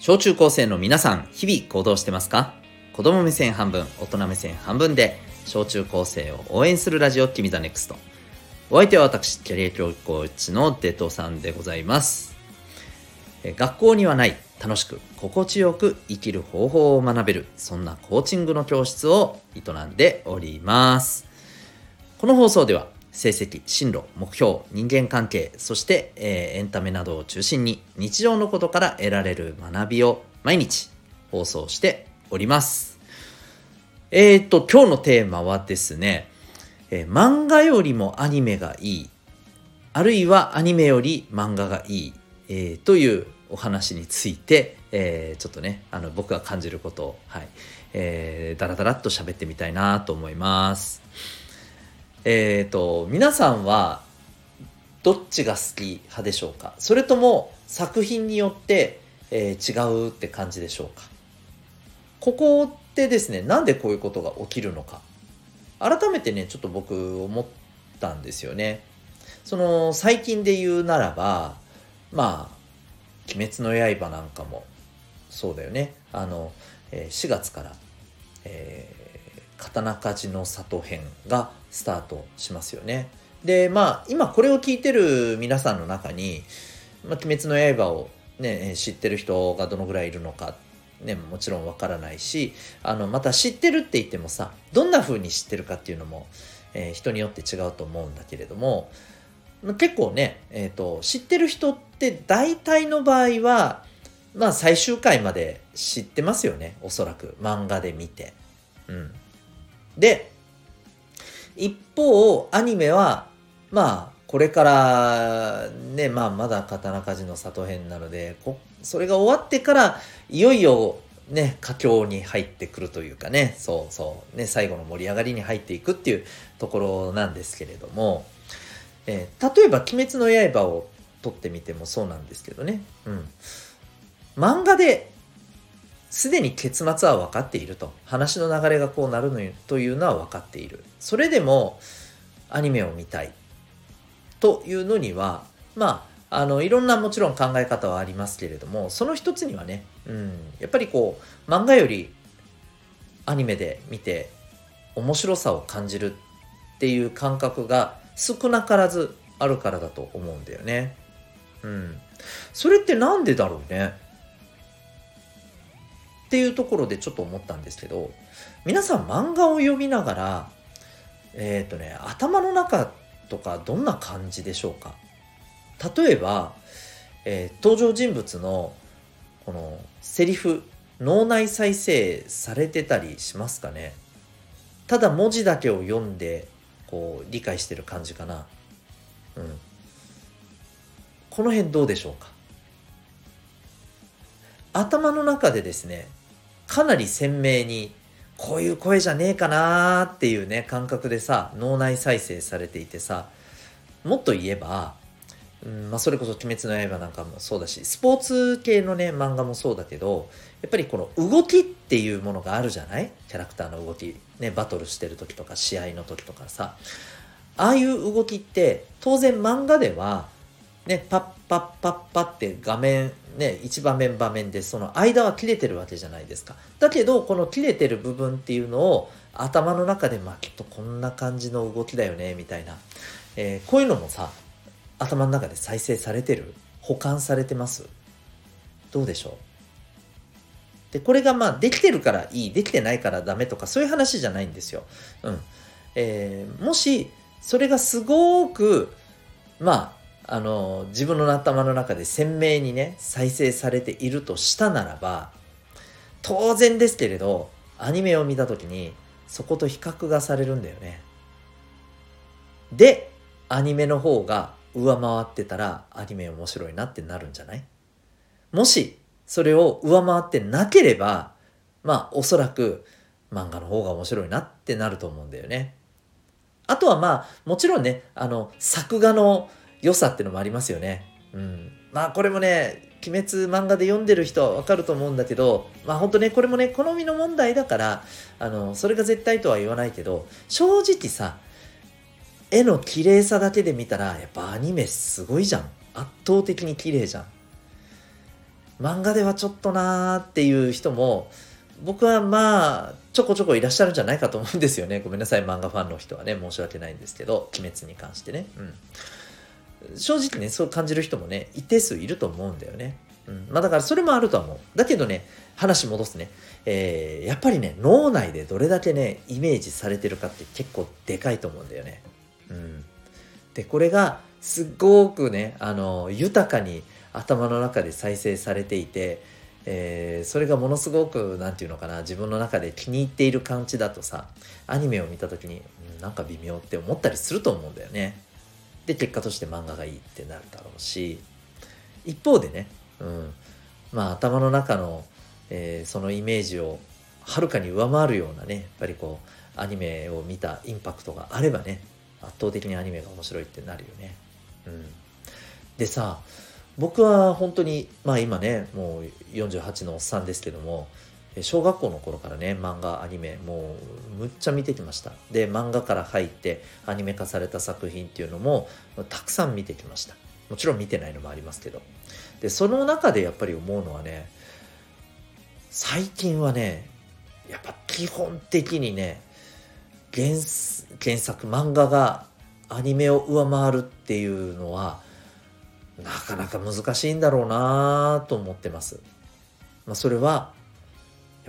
小中高生の皆さん、日々行動してますか？子供目線半分、大人目線半分で、小中高生を応援するラジオ、君ザネクスト。お相手は私、キャリア教育コーチのデトさんでございます。学校にはない、楽しく、心地よく生きる方法を学べる、そんなコーチングの教室を営んでおります。この放送では、成績、進路、目標、人間関係、そして、えー、エンタメなどを中心に日常のことから得られる学びを毎日放送しております。えっ、と、今日のテーマはですね、えー、漫画よりもアニメがいい、あるいはアニメより漫画がいい、えー、というお話について、えー、ちょっとね、あの僕が感じることを、はい、えー、だらだらっと喋ってみたいなと思います。えっ、ー、と、皆さんはどっちが好き派でしょうか？それとも作品によって、えー、違うって感じでしょうか？ここってですね、なんでこういうことが起きるのか？改めてね、ちょっと僕思ったんですよね。その、最近で言うならば、まあ、鬼滅の刃なんかもそうだよね。あの、えー、4月から、えー、刀鍛冶の里編がスタートしますよね。で、まあ、今これを聞いてる皆さんの中に、まあ、鬼滅の刃をね、知ってる人がどのぐらいいるのか、ね、もちろんわからないし、あの、また知ってるって言ってもさ、どんな風に知ってるかっていうのも、えー、人によって違うと思うんだけれども、結構ね、えっ、ー、と、知ってる人って大体の場合は、まあ最終回まで知ってますよね、おそらく。漫画で見て。うん。で、一方、アニメは、まあ、これからね、まあ、まだ刀鍛冶の里編なので、それが終わってから、いよいよね、佳境に入ってくるというかね、そうそう、ね、最後の盛り上がりに入っていくっていうところなんですけれども、えー、例えば、鬼滅の刃を撮ってみてもそうなんですけどね、うん。漫画ですでに結末は分かっていると。話の流れがこうなるのというのは分かっている。それでもアニメを見たいというのには、まあ、あの、いろんなもちろん考え方はありますけれども、その一つにはね、うん、やっぱりこう、漫画よりアニメで見て面白さを感じるっていう感覚が少なからずあるからだと思うんだよね。うん。それってなんでだろうね？っていうところでちょっと思ったんですけど、皆さん漫画を読みながら、えっ、ー、とね、頭の中とかどんな感じでしょうか？例えば、えー、登場人物のこのセリフ、脳内再生されてたりしますかね？ただ文字だけを読んで、こう、理解してる感じかな。うん。この辺どうでしょうか？頭の中でですね、かなり鮮明にこういう声じゃねえかなーっていうね感覚でさ脳内再生されていてさもっと言えば、うんまあ、それこそ「鬼滅の刃」なんかもそうだしスポーツ系のね漫画もそうだけどやっぱりこの動きっていうものがあるじゃない？キャラクターの動き、ね、バトルしてる時とか試合の時とかさ。ああいう動きって当然漫画ではねパッパッパッパって画面ね、一場面場面でその間は切れてるわけじゃないですか。だけど、この切れてる部分っていうのを頭の中で、まあきっとこんな感じの動きだよね、みたいな。えー、こういうのもさ、頭の中で再生されてる？保管されてます？どうでしょう？で、これがまあできてるからいい、できてないからダメとかそういう話じゃないんですよ。うん。えー、もし、それがすごく、まあ、あの、自分の頭の中で鮮明にね、再生されているとしたならば、当然ですけれど、アニメを見た時に、そこと比較がされるんだよね。で、アニメの方が上回ってたら、アニメ面白いなってなるんじゃない？もし、それを上回ってなければ、まあ、おそらく漫画の方が面白いなってなると思うんだよね。あとはまあ、もちろんね、あの、作画の良さってのもありますよね。うん。まあこれもね、鬼滅漫画で読んでる人はわかると思うんだけど、まあ本当ね、これもね、好みの問題だから、あの、それが絶対とは言わないけど、正直さ、絵の綺麗さだけで見たら、やっぱアニメすごいじゃん。圧倒的に綺麗じゃん。漫画ではちょっとなーっていう人も僕はまあちょこちょこいらっしゃるんじゃないかと思うんですよねごめんなさい漫画ファンの人はね申し訳ないんですけど鬼滅に関してね、うん、正直ねそう感じる人もね一定数いると思うんだよね、うん、まあだからそれもあるとは思う。だけどね話戻すね、えー、やっぱりね脳内でどれだけねイメージされてるかって結構でかいと思うんだよね、うん、でこれがすごくねあの豊かに頭の中で再生されていて、えー、それがものすごく何て言うのかな自分の中で気に入っている感じだとさアニメを見た時に、うん、なんか微妙って思ったりすると思うんだよね。で結果として漫画がいいってなるだろうし一方でね、うん、まあ頭の中の、えー、そのイメージをはるかに上回るようなねやっぱりこうアニメを見たインパクトがあればね圧倒的にアニメが面白いってなるよね。うん、でさ僕は本当にまあ今ねもう48のおっさんですけども小学校の頃からね漫画アニメもうむっちゃ見てきました。で漫画から入ってアニメ化された作品っていうのもたくさん見てきました。もちろん見てないのもありますけど。でその中でやっぱり思うのはね最近はねやっぱ基本的にね原原作漫画がアニメを上回るっていうのはなかなか難しいんだろうなと思ってます。まあ、それは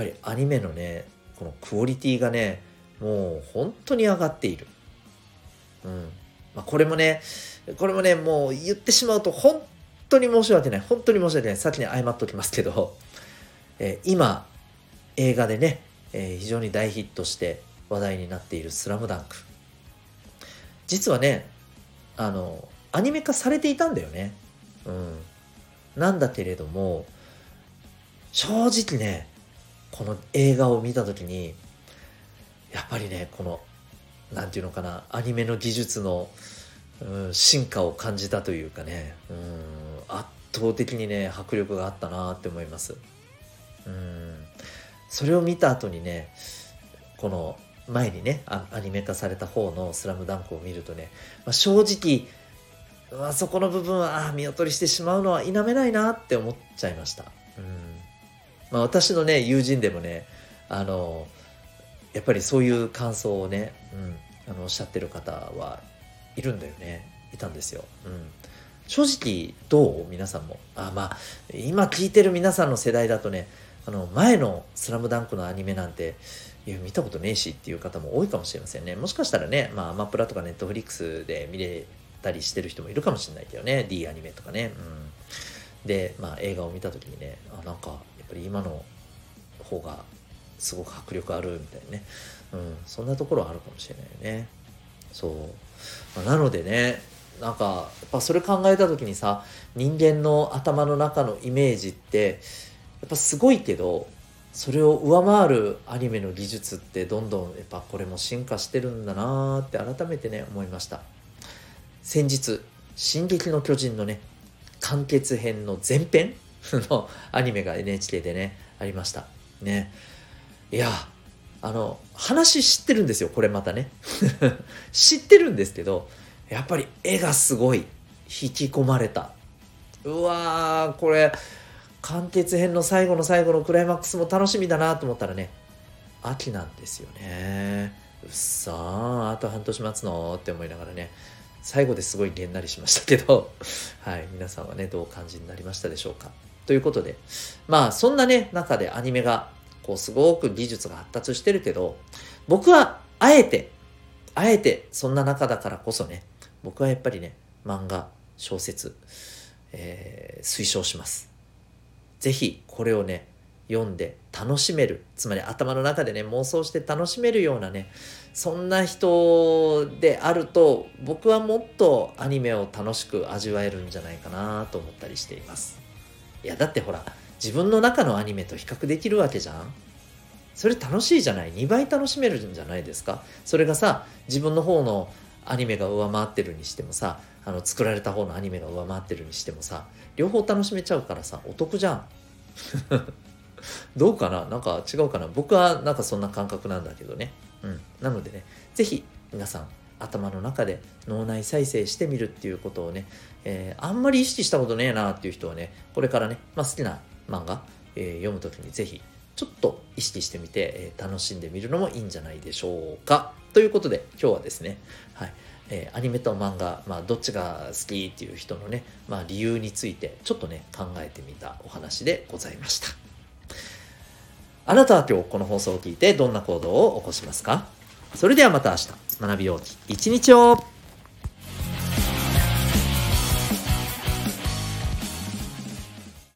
ぱりアニメのねこのクオリティがねもう本当に上がっている。うんまあ、これもねこれもねもう言ってしまうと本当に申し訳ない本当に申し訳ない先に謝っておきますけど、えー、今映画でね、えー、非常に大ヒットして話題になっている「スラムダンク実はねあのアニメ化されていたんだよね。うん。なんだけれども、正直ね、この映画を見た時に、やっぱりね、この、なんていうのかな、アニメの技術の、うん、進化を感じたというかね、うん、圧倒的にね、迫力があったなって思います。うん。それを見た後にね、この前にねアニメ化された方の「スラムダンクを見るとね、まあ、正直あ、そこの部分はあ見劣りしてしまうのは否めないなって思っちゃいました。うんまあ、私のね友人でもねあのやっぱりそういう感想をね、うん、あのおっしゃってる方はいるんだよね。いたんですよ。うん。正直どう？皆さんも。あまあ今聞いてる皆さんの世代だとねあの前の「スラムダンクのアニメなんていや見たことねえしっていう方も多いかもしれませんね。もしかしたらねまあアマプラとかネットフリックスで見れたりしてる人もいるかもしれないけどね。D アニメとかね、うん、で、まあ、映画を見た時にねあなんかぱり今の方がすごく迫力あるみたいなね、うん、そんなところはあるかもしれないよね。そう、まあ、なのでねなんかやっぱそれ考えた時にさ人間の頭の中のイメージってやっぱすごいけどそれを上回るアニメの技術ってどんどんやっぱこれも進化してるんだなーって改めてね思いました。先日「進撃の巨人」のね完結編の前編のアニメが NHK でねありました。ね。いやあの話知ってるんですよこれまたね。知ってるんですけどやっぱり絵がすごい引き込まれた。うわーこれ完結編の最後の最後のクライマックスも楽しみだなと思ったらね秋なんですよね。うっさーあと半年待つのって思いながらね最後ですごいげんなりしましたけど、はい、皆さんはね、どうお感じになりましたでしょうか。ということで、まあ、そんなね、中でアニメが、こう、すごく技術が発達してるけど、僕は、あえて、あえて、そんな中だからこそね、僕はやっぱりね、漫画、小説、えー、推奨します。ぜひ、これをね、読んで楽しめるつまり頭の中でね妄想して楽しめるようなねそんな人であると僕はもっとアニメを楽しく味わえるんじゃないかなと思ったりしていますいやだってほら自分の中のアニメと比較できるわけじゃん。それ楽しいじゃない？2倍楽しめるんじゃないですか？それがさ自分の方のアニメが上回ってるにしてもさあの作られた方のアニメが上回ってるにしてもさ両方楽しめちゃうからさお得じゃん。どうかな？なんか違うかな？僕はなんかそんな感覚なんだけどね。うん。なのでね、是非皆さん頭の中で脳内再生してみるっていうことをね、えー、あんまり意識したことねえなっていう人はね、これからね、まあ、好きな漫画、えー、読むときにぜひちょっと意識してみて、えー、楽しんでみるのもいいんじゃないでしょうか。ということで今日はですね、はいえー、アニメと漫画、まあ、どっちが好きっていう人のね、まあ、理由についてちょっとね考えてみたお話でございました。あなたは今日この放送を聞いてどんな行動を起こしますか？それではまた明日学びよう一日を。